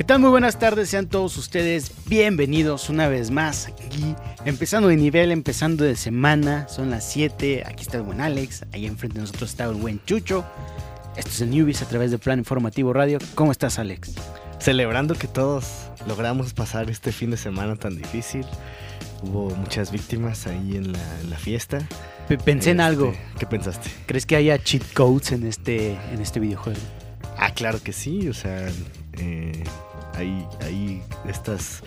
¿Qué tal? Muy buenas tardes, sean todos ustedes bienvenidos una vez más aquí, empezando de nivel, empezando de semana, son las 7, aquí está el buen Alex, ahí enfrente de nosotros está el buen Chucho, esto es el Newbies a través de Plan Informativo Radio, ¿cómo estás Alex? Celebrando que todos logramos pasar este fin de semana tan difícil, hubo muchas víctimas ahí en la, en la fiesta. P- Pensé en Este, algo, ¿Qué pensaste? ¿crees que haya cheat codes en este, en este videojuego? Ah, claro que sí, o sea, eh, hay, hay estas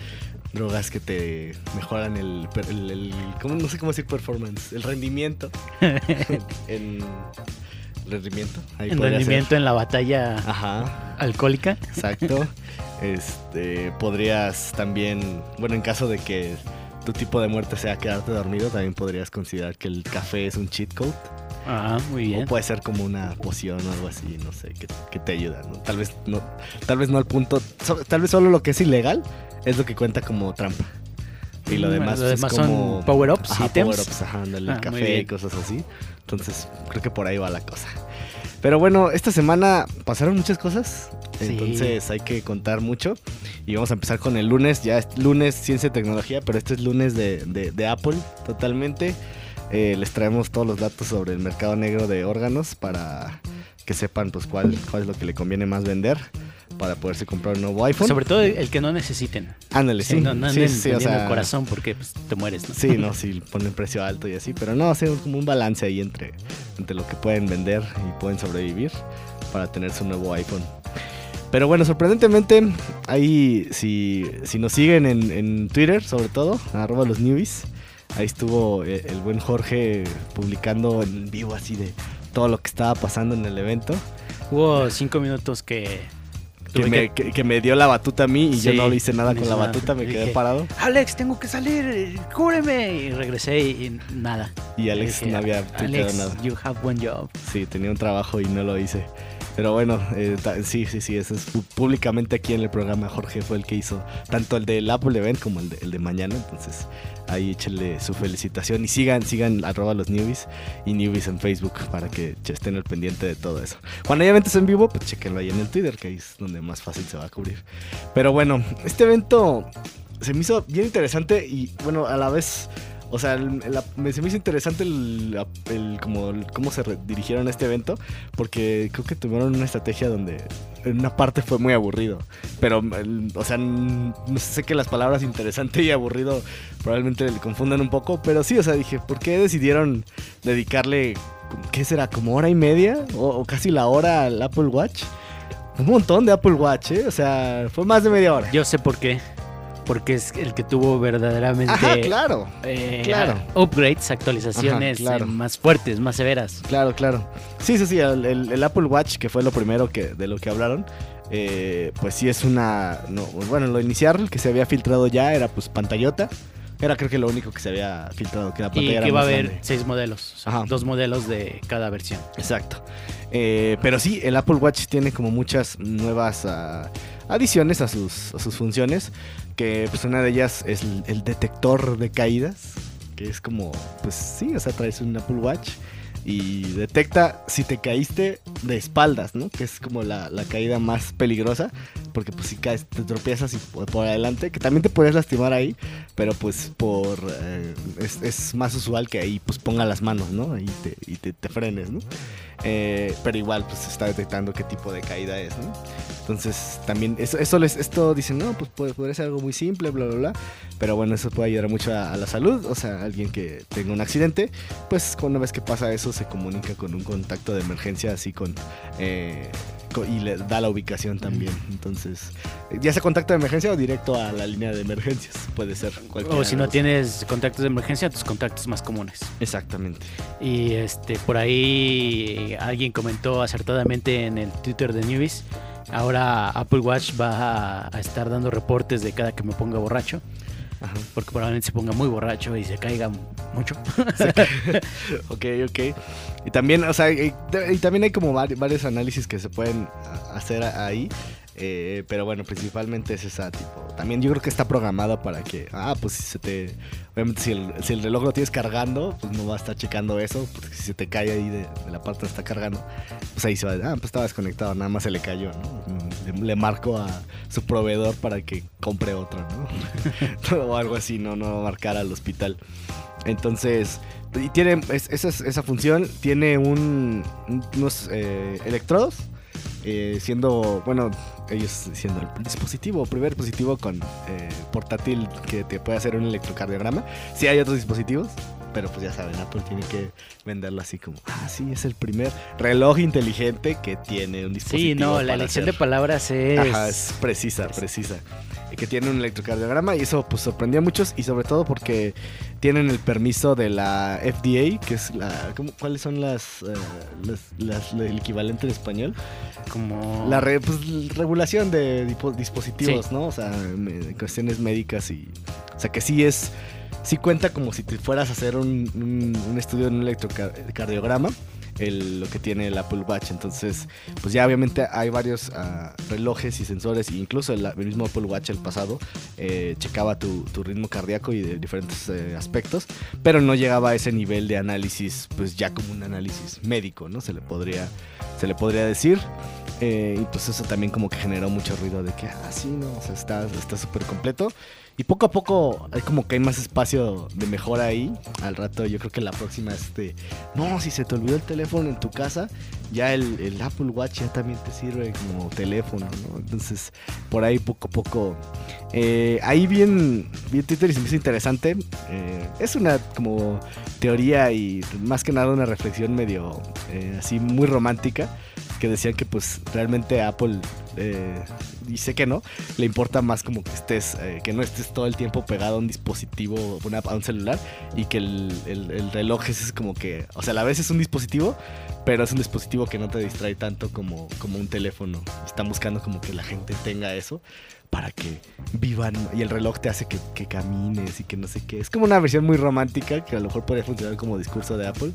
drogas que te mejoran el, el, el- ¿cómo? no sé cómo decir performance, el rendimiento. en rendimiento. Ahí En ser. rendimiento en la batalla Ajá, alcohólica. exacto. este, podrías también, bueno, en caso de que tu tipo de muerte sea quedarte dormido, también podrías considerar que el café es un cheat code. Ah, muy bien. O puede ser como una poción o algo así, no sé, que, que te ayuda, ¿no? Tal vez no, tal vez no al punto, so- tal vez solo lo que es ilegal es lo que cuenta como trampa. Y lo Mm, demás, lo es demás como son power-ups, Ajá, ítems. power-ups, ajá, ándale, Ah, café y cosas así. Entonces, creo que por ahí va la cosa. Pero bueno, esta semana pasaron muchas cosas, Sí. entonces hay que contar mucho. Y vamos a empezar con el lunes, ya es lunes ciencia y tecnología, pero este es lunes de, de- de Apple totalmente. Eh, les traemos todos los datos sobre el mercado negro de órganos para que sepan pues cuál, cuál es lo que le conviene más vender para poderse comprar un nuevo iPhone. Sobre todo el que no necesiten. Ándale, sí. Sí, no, no sí, anden sí, o vendiendo sea, el corazón porque pues, te mueres, ¿no? Sí, no, sí, ponen precio alto y así, pero no, hacer como un balance ahí entre, entre lo que pueden vender y pueden sobrevivir para tener su nuevo iPhone. Pero bueno, sorprendentemente, ahí si, si nos siguen en, en Twitter, sobre todo, arroba los newbies, ahí estuvo eh, el buen Jorge publicando en vivo así de todo lo que estaba pasando en el evento. Hubo cinco minutos que... Que me, que- que me dio la batuta a mí y yo Sí, no le hice nada no con la batuta, me Dije, quedé parado Alex, tengo que salir, cúbreme. Y regresé y, y nada. y Alex Dije, no había Alex, nada. you have one job. Sí, tenía un trabajo y no lo hice. Pero bueno, eh, sí, sí, sí, eso es públicamente aquí en el programa. Jorge fue el que hizo tanto el del Apple Event como el de, mañana. Entonces, ahí échenle su felicitación y sigan, sigan arroba los newbies y newbies en Facebook para que estén al pendiente de todo eso. Cuando haya eventos en vivo, pues chequenlo ahí en el Twitter, que ahí es donde más fácil se va a cubrir. Pero bueno, este evento se me hizo bien interesante y bueno, a la vez... O sea, la- me, se me hizo interesante el, como, el- cómo se dirigieron a este evento, porque creo que tuvieron una estrategia donde en una parte fue muy aburrido. Pero, el- o sea, sé que las palabras interesante y aburrido probablemente le confundan un poco, pero sí, o sea, dije, ¿por qué decidieron dedicarle, qué será, como hora y media o, o casi la hora al Apple Watch? Un montón de Apple Watch, ¿eh? O sea, fue más de media hora. Yo sé por qué. Porque es el que tuvo verdaderamente Ajá, claro. eh, claro. upgrades, actualizaciones Ajá, claro. eh, más fuertes, más severas. Claro, claro. Sí, sí, sí, el, el- el Apple Watch, que fue lo primero que, de lo que hablaron, eh, pues sí es una... No, bueno, lo inicial que se había filtrado ya era pues pantallota. Era creo que lo único que se había filtrado, que la Y pantalla era que va a haber grande. seis modelos. o sea, Ajá. dos modelos de cada versión. Exacto. Eh, pero sí, el Apple Watch tiene como muchas nuevas ah, adiciones a sus, a sus funciones. Que pues una de ellas es el, detector de caídas. Que es como, pues sí, o sea, traes un Apple Watch y detecta si te caíste de espaldas, ¿no? Que es como la, la caída más peligrosa. Porque pues si caes, te tropiezas y por, por adelante, que también te puedes lastimar ahí, pero pues por eh, es, es más usual que ahí pues ponga las manos, ¿no? Ahí te, y te, te frenes, ¿no? Eh, pero igual pues está detectando qué tipo de caída es, ¿no? Entonces también eso, eso les, esto dicen, no, pues puede, podría ser algo muy simple, bla, bla, bla. Pero bueno, eso puede ayudar mucho a, a la salud. O sea, alguien que tenga un accidente, pues una vez que pasa eso se comunica con un contacto de emergencia así con... eh, y le da la ubicación también. Entonces, ya sea contacto de emergencia o directo a la línea de emergencias. Puede ser. O si no tienes contactos de emergencia, tus contactos más comunes. Exactamente. Y este por ahí alguien comentó acertadamente en el Twitter de Newbies. Ahora Apple Watch va a, a estar dando reportes de cada que me ponga borracho. Ajá. porque probablemente se ponga muy borracho y se caiga mucho. Ok, ok. Y también, o sea, y, y también hay como vari- varios análisis que se pueden hacer ahí. eh, pero bueno, principalmente es esa tipo. También yo creo que está programado para que, ah, pues si se te. Obviamente, si el, si el reloj lo tienes cargando, pues no va a estar checando eso. Porque si se te cae ahí de, de la parte está cargando, pues ahí se va. Ah, pues estaba desconectado, nada más se le cayó, ¿no? Le, marco a su proveedor para que compre otro, ¿no? o algo así, no, no marcar al hospital. Entonces, y tiene es- esa, es- esa función, tiene un, unos eh, electrodos, eh, siendo, bueno, ellos siendo el dispositivo, primer dispositivo con eh, portátil que te puede hacer un electrocardiograma. Sí hay otros dispositivos, pero pues ya saben, Apple tiene que venderlo así como, ah, sí, es el primer reloj inteligente que tiene un dispositivo. Sí, no, la elección hacer- de palabras es... Ajá, es precisa, precisa. Y que tiene un electrocardiograma y eso pues sorprendió a muchos y sobre todo porque tienen el permiso de la FDA, que es la... ¿cómo- ¿Cuáles son las, eh, las- las- el equivalente en español? como... La re- pues, regulación de dispositivos, ¿no? O sea, cuestiones médicas y... O sea, que sí es... Sí cuenta como si te fueras a hacer un, un- estudio en un electrocardiograma. El, lo que tiene el Apple Watch. Entonces, pues ya obviamente hay varios ah, relojes y sensores, e incluso el, mismo Apple Watch el pasado eh, checaba tu, tu ritmo cardíaco y de diferentes eh, aspectos, pero no llegaba a ese nivel de análisis, pues ya como un análisis médico, ¿no? Se le podría, se le podría decir. Eh, y pues eso también como que generó mucho ruido de que, ah, no, o sea, está está súper completo. Y poco a poco hay como que hay más espacio de mejora ahí. Al rato yo creo que la próxima es de, no, si se te olvidó el teléfono en tu casa, ya el, el Apple Watch ya también te sirve como teléfono, ¿no? Entonces, por ahí poco a poco. eh, ahí bien, bien Twitter y se me hizo interesante. eh, es una como teoría y más que nada una reflexión medio eh, así muy romántica. Que decían que pues realmente Apple, eh, sé que no, le importa más como que estés, eh, que no estés todo el tiempo pegado a un dispositivo, una- a un celular, y que el, el- el reloj es como que, o sea, a la vez es un dispositivo, pero es un dispositivo que no te distrae tanto como, como un teléfono. Están buscando como que la gente tenga eso para que vivan y el reloj te hace que, que camines y que no sé qué. Es como una versión muy romántica que a lo mejor podría funcionar como discurso de Apple.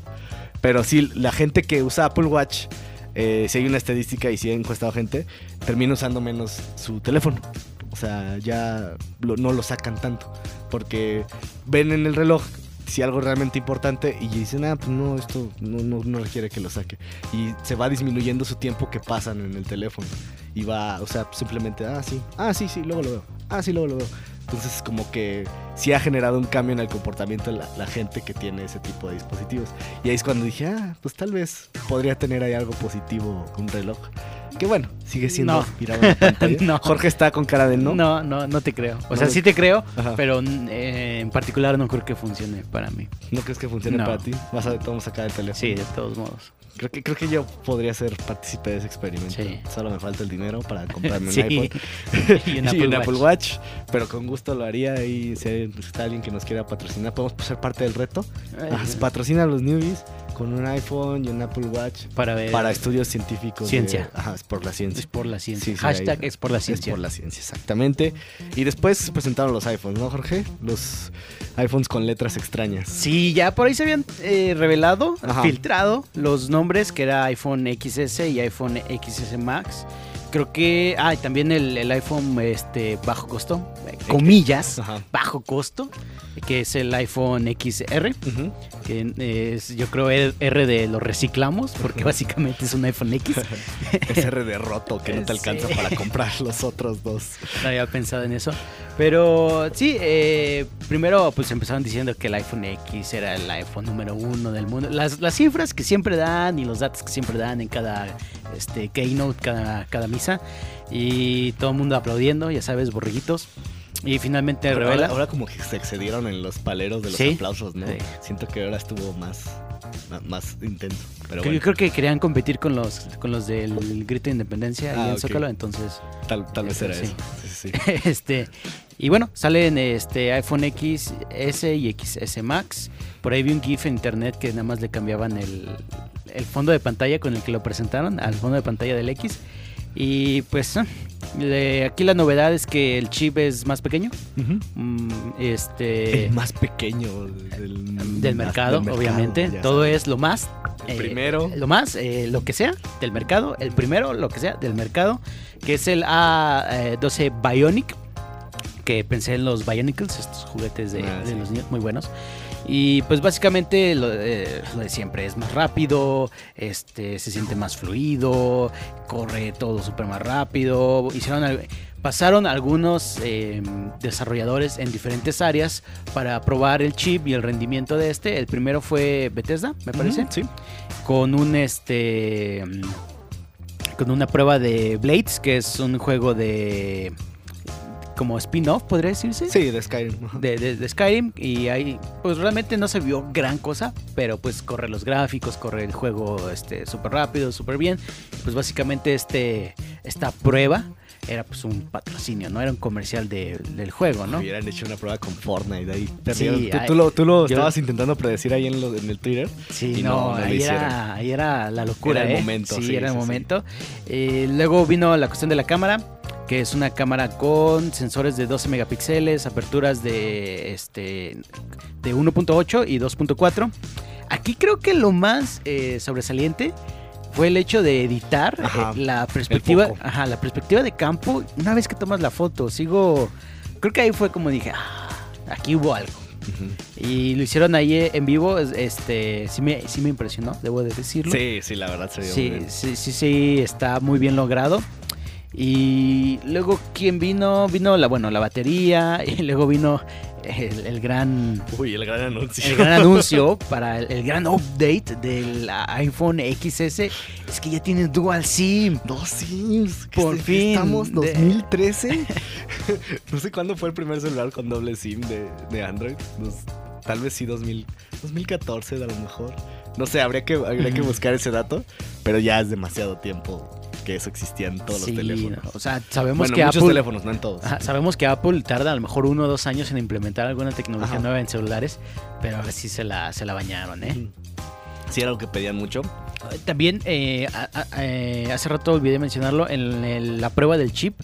Pero sí, la gente que usa Apple Watch, eh, si hay una estadística y si ha encuestado gente, termina usando menos su teléfono. O sea, ya no lo sacan tanto. Porque ven en el reloj si algo realmente importante y dicen, ah, pues no, esto no, no, no requiere que lo saque. Y se va disminuyendo su tiempo que pasan en el teléfono. Y va, o sea, simplemente, ah, sí, ah, sí, sí, luego lo veo. Ah, sí, luego lo veo. Entonces, como que sí ha generado un cambio en el comportamiento de la, gente que tiene ese tipo de dispositivos. Y ahí es cuando dije, ah, pues tal vez podría tener ahí algo positivo un reloj. Que bueno, sigue siendo No. pantalla. No. Jorge está con cara de no. No, no, no te creo. O No sea, lo- sí te creo, Ajá. pero eh, en particular no creo que funcione para mí. ¿No crees que funcione para ti? Vas a vamos a sacar el teléfono. Sí, de todos modos. Creo que, creo que yo podría ser partícipe de ese experimento. Sí. Solo me falta el dinero para comprarme un Sí. iPhone y un y Apple un Watch. Apple Watch. Pero con gusto lo haría. Y si pues, está alguien que nos quiera patrocinar, podemos ser parte del reto. Ay, patrocina a los newbies con un iPhone y un Apple Watch para ver. para estudios científicos. de- Ciencia. ajá, es por la ciencia. Es por la ciencia. Sí, sí, Hashtag ahí- es por la Es ciencia. por la ciencia, exactamente. Y después se presentaron los iPhones, ¿no, Jorge? Los iPhones con letras extrañas. Sí, ya por ahí se habían eh, revelado, Ajá. filtrado los nombres que era iPhone XS y iPhone XS Max. Creo que. Ah, y también el, el iPhone este, bajo costo, comillas, Ajá. bajo costo, que es el iPhone XR, Ujú. que es, yo creo, R R de los reciclamos, porque básicamente es un iPhone X. Es R de roto que no te alcanza Sí. para comprar los otros dos. No había pensado en eso. Pero sí, eh, primero pues empezaron diciendo que el iPhone X era el iPhone número uno del mundo. Las, las cifras que siempre dan y los datos que siempre dan en cada este, keynote, cada, cada misa. Y todo el mundo aplaudiendo, ya sabes, borreguitos. Y finalmente Ahora, revela. ahora como que se excedieron en los paleros de los Sí. aplausos, ¿no? Sí. Siento que ahora estuvo más, más intenso. Pero bueno, Yo creo que querían competir con los, con los del grito de independencia Ah, ahí en ok. Zócalo, entonces tal, tal vez Eso era sí. eso. Sí, sí, sí. este y bueno, salen este iPhone XS y XS Max. Por ahí vi un GIF en internet que nada más le cambiaban el, el fondo de pantalla con el que lo presentaron al fondo de pantalla del X. Y pues, ah, aquí la novedad es que el chip es más pequeño. Mm, este. El más pequeño del, del mercado, del obviamente. ya Todo sabes. es lo más. El primero. Lo más, eh, lo que sea del mercado. El primero, lo que sea del mercado. Que es el A12 Bionic. Que pensé en los Bionicles, estos juguetes de, Ah, de sí. los niños muy buenos. Y pues básicamente lo, eh, lo de siempre es más rápido, este, se siente más fluido, corre todo súper más rápido. Hicieron pasaron algunos eh, desarrolladores en diferentes áreas para probar el chip y el rendimiento de este. El primero fue Bethesda, me parece, Sí. con un este mm, con una prueba de Blades, que es un juego de como spin-off, podría decirse Sí, de Skyrim. de, de- de Skyrim y ahí pues realmente no se vio gran cosa, pero pues corre los gráficos, corre el juego este súper rápido, súper bien. Pues básicamente este esta prueba era pues un patrocinio, no era un comercial de- del juego, ¿no? Hubieran hecho una prueba con Fortnite ahí. perdieron. tú, lo, tú lo yo- estabas intentando predecir ahí en, lo- en el Twitter. Sí, Y no, no, no lo ahí, era, ahí era la locura, Era el ¿eh? momento, Sí, sí, era el sí, sí. momento. Eh, luego vino la cuestión de la cámara, que es una cámara con sensores de 12 megapíxeles, aperturas de este de 1.8 y 2.4. Aquí creo que lo más eh, sobresaliente fue el hecho de editar eh, Ajá, la perspectiva, ajá, la perspectiva de campo una vez que tomas la foto. Sigo, creo que ahí fue como dije, ah, aquí hubo algo. Y lo hicieron ahí en vivo, es- este, sí me, sí me impresionó, debo de decirlo. Sí, sí, la verdad se vio muy sí, bien. sí, sí, sí, está muy bien logrado. Y luego, ¿quién vino? Vino la, bueno, la batería y luego vino el, el gran, Uy, el gran anuncio. el gran anuncio para el, el gran update del iPhone XS. Es que ya tiene Dual SIM. Dos sims. Por fin, Estamos de- 2013. no sé cuándo fue el primer celular con doble sim de, de Android. Tal vez sí 2000, 2014 a lo mejor. No sé, habría que, habría que buscar ese dato. Pero ya es demasiado tiempo que eso existía en todos Sí, los teléfonos. no, o sea, sabemos Bueno, que muchos Apple... teléfonos, no en todos. Ajá, sabemos que Apple tarda a lo mejor uno o dos años en implementar alguna tecnología Ajá. nueva en celulares, pero ahora sí se la, se la bañaron, ¿eh? Sí, era algo que pedían mucho. También, eh, a- a- eh, hace rato olvidé mencionarlo, en el- la prueba del chip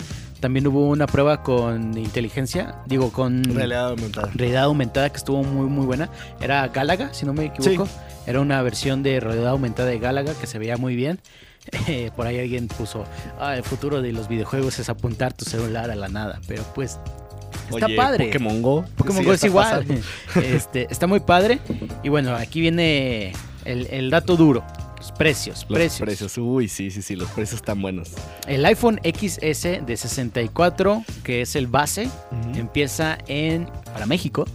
también hubo una prueba con inteligencia, digo, con Realidad aumentada. realidad aumentada que estuvo muy muy buena. Era Galaga, si no me equivoco. Era una versión de realidad aumentada de Galaga que se veía muy bien. Eh, por ahí alguien puso, ah, el futuro de los videojuegos es apuntar tu celular a la nada, pero pues está Oye, padre. Pokémon Go. Pokémon Sí, Go es igual. pasando. Este, está muy padre. Y bueno, aquí viene el, el dato duro. Los precios, Los precios. precios. Uy, sí, sí, sí, los precios están buenos. El iPhone XS de 64, que es el base, empieza en, para México,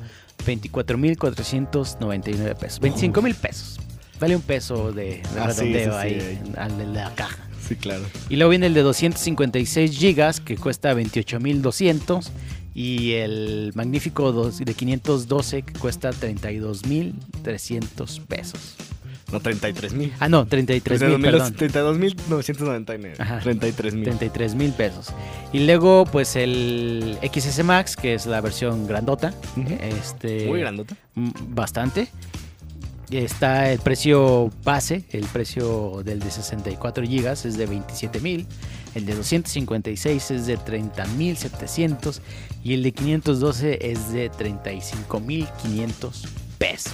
24.499 pesos. 25 mil pesos. Vale un peso de, de Ah, sí, redondeo sí, sí, ahí ahí. al de la caja. Sí, claro. Y luego viene el de 256 gigas que cuesta 28.200 y el magnífico dos- de 512 que cuesta 32.300 pesos. No, 33 mil. Ah, no, 33.000, perdón. 32.999. Ajá. 33 mil. 33 mil pesos. Y luego, pues el XS Max, que es la versión grandota. Este, Muy grandota. Bastante. Está el precio base, el precio del de 64 gigas es de 27 mil. El de 256 es de 30 mil 700. Y el de 512 es de 35 mil 500 pesos.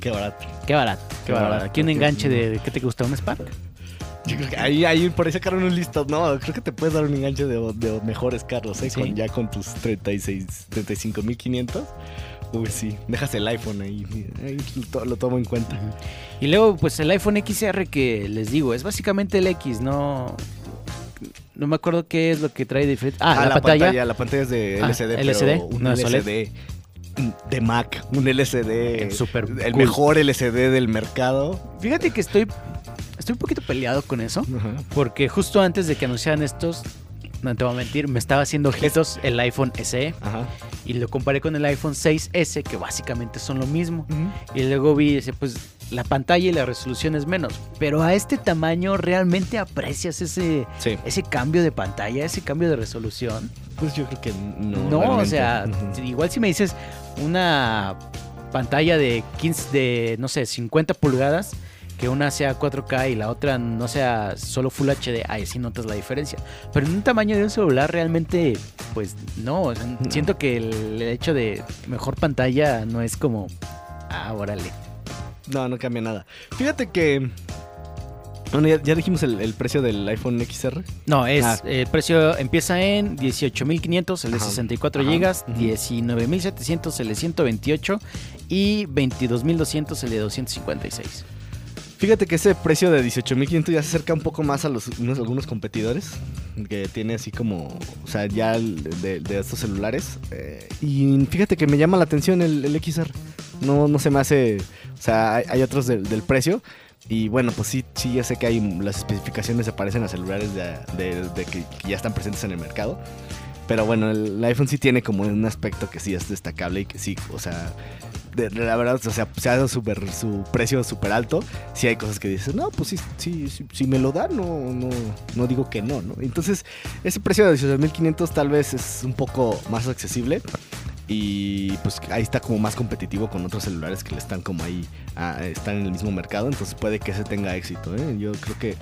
Qué barato. Qué barato, qué barato. barato, Aquí un enganche de, ¿qué te gusta? ¿Un Spark? Yo creo que ahí, ahí por ahí sacaron un listo. No, creo que te puedes dar un enganche de, de mejores carros, ¿eh? Sí. Con, ya con tus 36, 35.500. Uy, sí. Dejas el iPhone ahí. ahí lo, to- lo tomo en cuenta. Y luego, pues el iPhone XR que les digo, es básicamente el X, no. No me acuerdo qué es lo que trae diferente. Ah, la, pantalla. La pantalla es de Ah, LCD, LCD, pero un no LCD de Mac. Un LCD. El cool. mejor LCD del mercado. Fíjate que estoy. Estoy un poquito peleado con eso. Porque justo antes de que anunciaran estos. No te voy a mentir, me estaba haciendo ojitos el iPhone SE Ajá. y lo comparé con el iPhone 6S, que básicamente son lo mismo. Y luego vi, pues la pantalla y la resolución es menos. Pero a este tamaño, ¿realmente aprecias ese, Sí. ese cambio de pantalla, ese cambio de resolución? Pues yo creo que no. No, o sea, igual si me dices una pantalla de 15, de, no sé, 50 pulgadas, que una sea 4K y la otra no sea solo Full HD, ahí sí notas la diferencia. Pero en un tamaño de un celular realmente, pues no. o sea, Siento que el, hecho de mejor pantalla no es como, ah, órale. No, no cambia nada. Fíjate que. Bueno, ya, ya dijimos el, el precio del iPhone XR. No, es Ah. el precio empieza en 18.500 el de Ajá. 64 Ajá. GB, Ujú. 19.700 el de 128 y 22.200 el de 256. Fíjate que ese precio de 18.500 ya se acerca un poco más a los unos, algunos competidores que tiene así como, o sea, ya de, de estos celulares. eh, y fíjate que me llama la atención el, el XR. No, no se me hace, o sea, hay, otros del, del precio. Y bueno, pues sí, sí, ya sé que hay las especificaciones se parecen a celulares de, de- de que, ya están presentes en el mercado. Pero bueno, el iPhone sí tiene como un aspecto que sí es destacable y que sí, o sea, de- la verdad, o sea, se ha dado súper- su precio súper alto. Sí hay cosas que dices, no, pues sí, sí, sí, si me lo dan, no, no, no digo que no, ¿no? Entonces, ese precio de 18.500 tal vez es un poco más accesible. Y pues ahí está como más competitivo con otros celulares que le están como ahí, ah, están en el mismo mercado. Entonces puede que ese tenga éxito, ¿eh? Yo creo que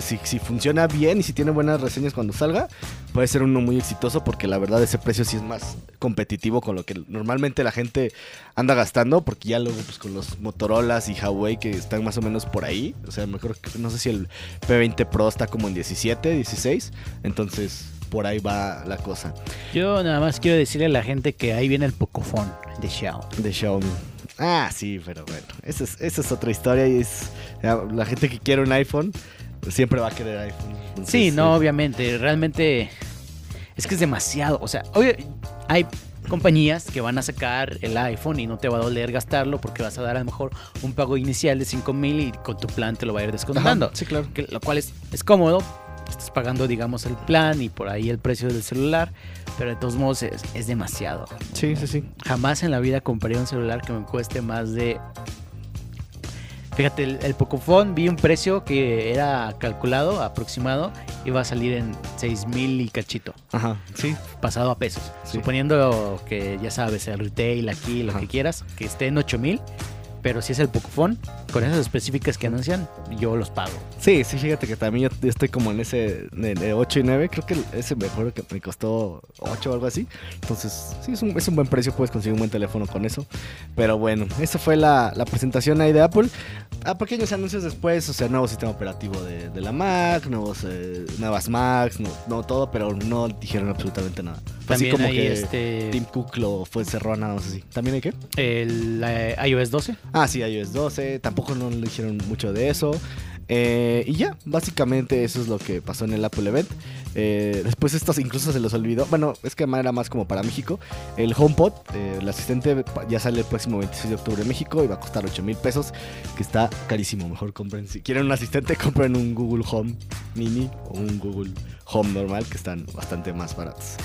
si, si funciona bien y si tiene buenas reseñas cuando salga, puede ser uno muy exitoso porque la verdad ese precio sí es más competitivo con lo que normalmente la gente anda gastando porque ya luego pues con los Motorolas y Huawei que están más o menos por ahí, o sea, mejor no sé si el P20 Pro está como en 17, 16, entonces por ahí va la cosa Yo nada más quiero decirle a la gente que ahí viene el Pocophone de Xiaomi. de Xiaomi. Ah, sí, pero bueno, esa es, esa es otra historia y es la gente que quiere un iPhone pues, siempre va a querer iPhone. Entonces, Sí, no, obviamente, realmente es que es demasiado. O sea, obvio, hay compañías que van a sacar el iPhone y no te va a doler gastarlo porque vas a dar a lo mejor un pago inicial de 5 mil y con tu plan te lo va a ir ajá, descontando. sí, claro. que- lo cual es, es cómodo. Estás pagando, digamos, el plan y por ahí el precio del celular, pero de todos modos es, es demasiado. Sí, sí, sí. Jamás en la vida compraría un celular que me cueste más de. Fíjate, el, el Pocophone vi un precio que era calculado, aproximado, iba a salir en 6 mil y cachito, Ajá, sí. pasado a pesos. Sí. Suponiendo que ya sabes, el retail aquí, lo Ajá. que quieras, que esté en 8 mil, pero si es el Pocophone, con esas específicas que anuncian, yo los pago. Sí, sí, fíjate que también yo estoy como en ese de, de 8 y 9. Creo que ese me acuerdo que me costó 8 o algo así. Entonces, sí, es un, es un buen precio. Puedes conseguir un buen teléfono con eso. Pero bueno, esa fue la, la presentación ahí de Apple. A pequeños anuncios después, o sea, nuevo sistema operativo de, de la Mac, nuevos, eh, nuevas Macs, no, no todo, pero no dijeron absolutamente nada. Fue así También como hay que este, Tim Cook lo fue cerró nada más así. ¿También hay qué? el eh, iOS 12. Ah, sí, iOS 12. Tampoco no le dijeron mucho de eso. Eh, y ya, básicamente eso es lo que pasó en el Apple Event. Eh, después estos incluso se los olvidó. Bueno, es que era más como para México. El HomePod, eh, el asistente, ya sale el próximo 26 de octubre en México y va a costar 8 mil pesos, que está carísimo. Mejor compren, si quieren un asistente, compren un Google Home Mini o un Google Home normal, que están bastante más baratos.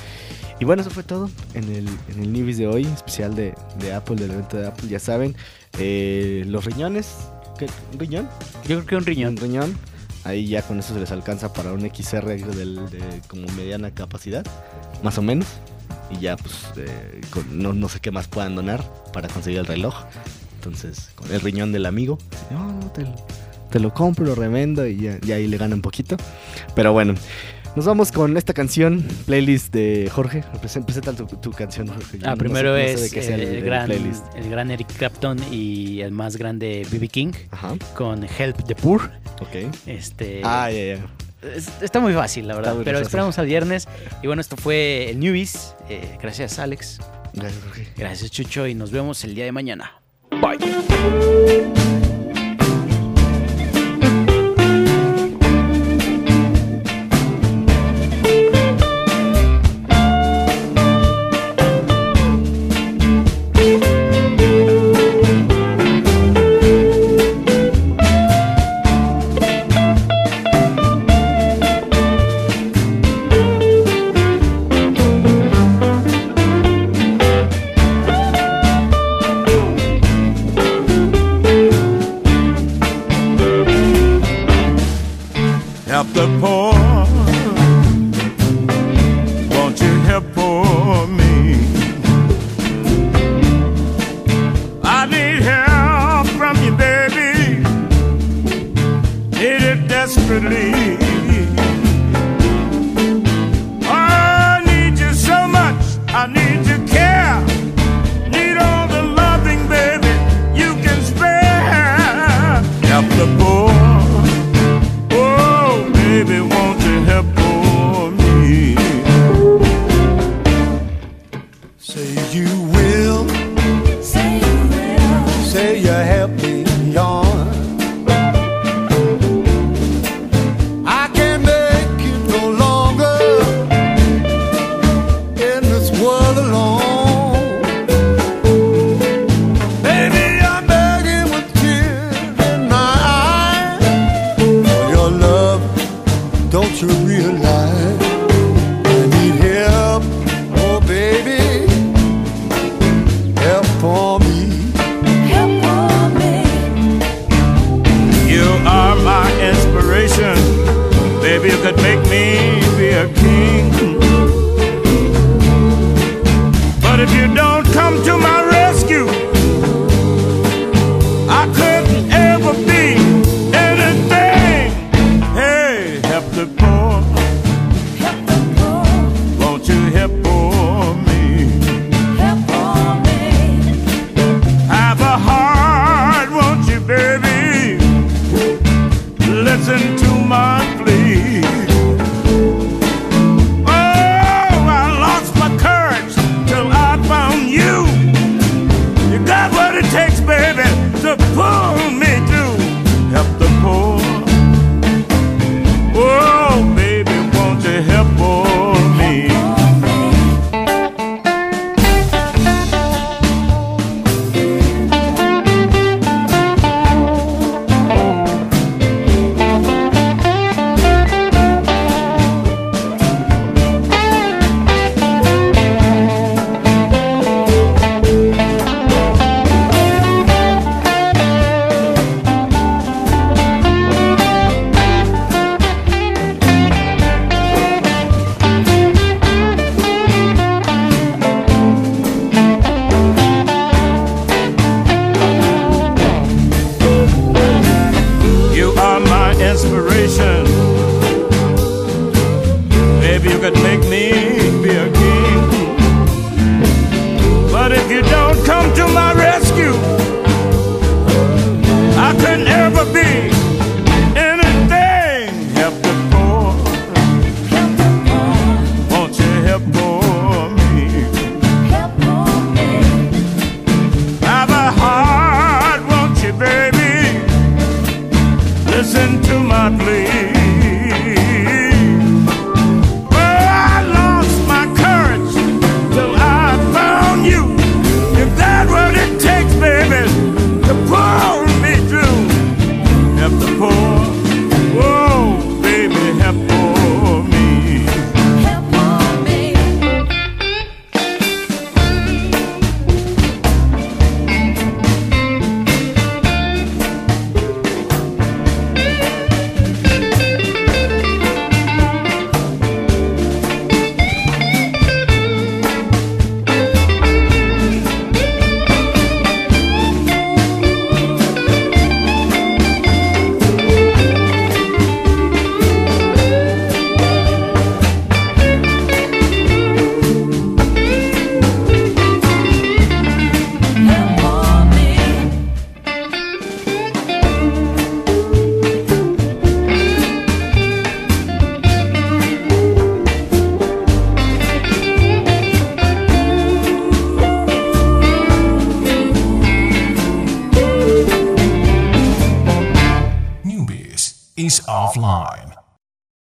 Y bueno, eso fue todo en el, en el Newbies de hoy, especial de, de Apple, del evento de Apple. Ya saben, eh, los riñones. ¿qué? ¿Un riñón? Yo creo que un riñón. Un riñón. Ahí ya con eso se les alcanza para un XR del- de como mediana capacidad, más o menos. Y ya, pues, eh, con- no, no sé qué más puedan donar para conseguir el reloj. Entonces, con el riñón del amigo, no, no, te, lo- te lo compro, lo revendo y ya, ya ahí le gana un poquito. Pero bueno, nos vamos con esta canción, playlist de Jorge. Presen- Presenta tu, tu canción, Jorge. Ah, no primero sé- no sé es el, el- el gran, playlist. el gran Eric Clapton y el más grande B.B. King Ajá, con Help the Poor. ok. Este, Ah, ya, ya. es- está muy fácil, la verdad. Pero fácil. esperamos al viernes. Y bueno, esto fue el Newbies. Eh, gracias, Alex. Gracias, Jorge. Gracias, Chucho. Y nos vemos el día de mañana. help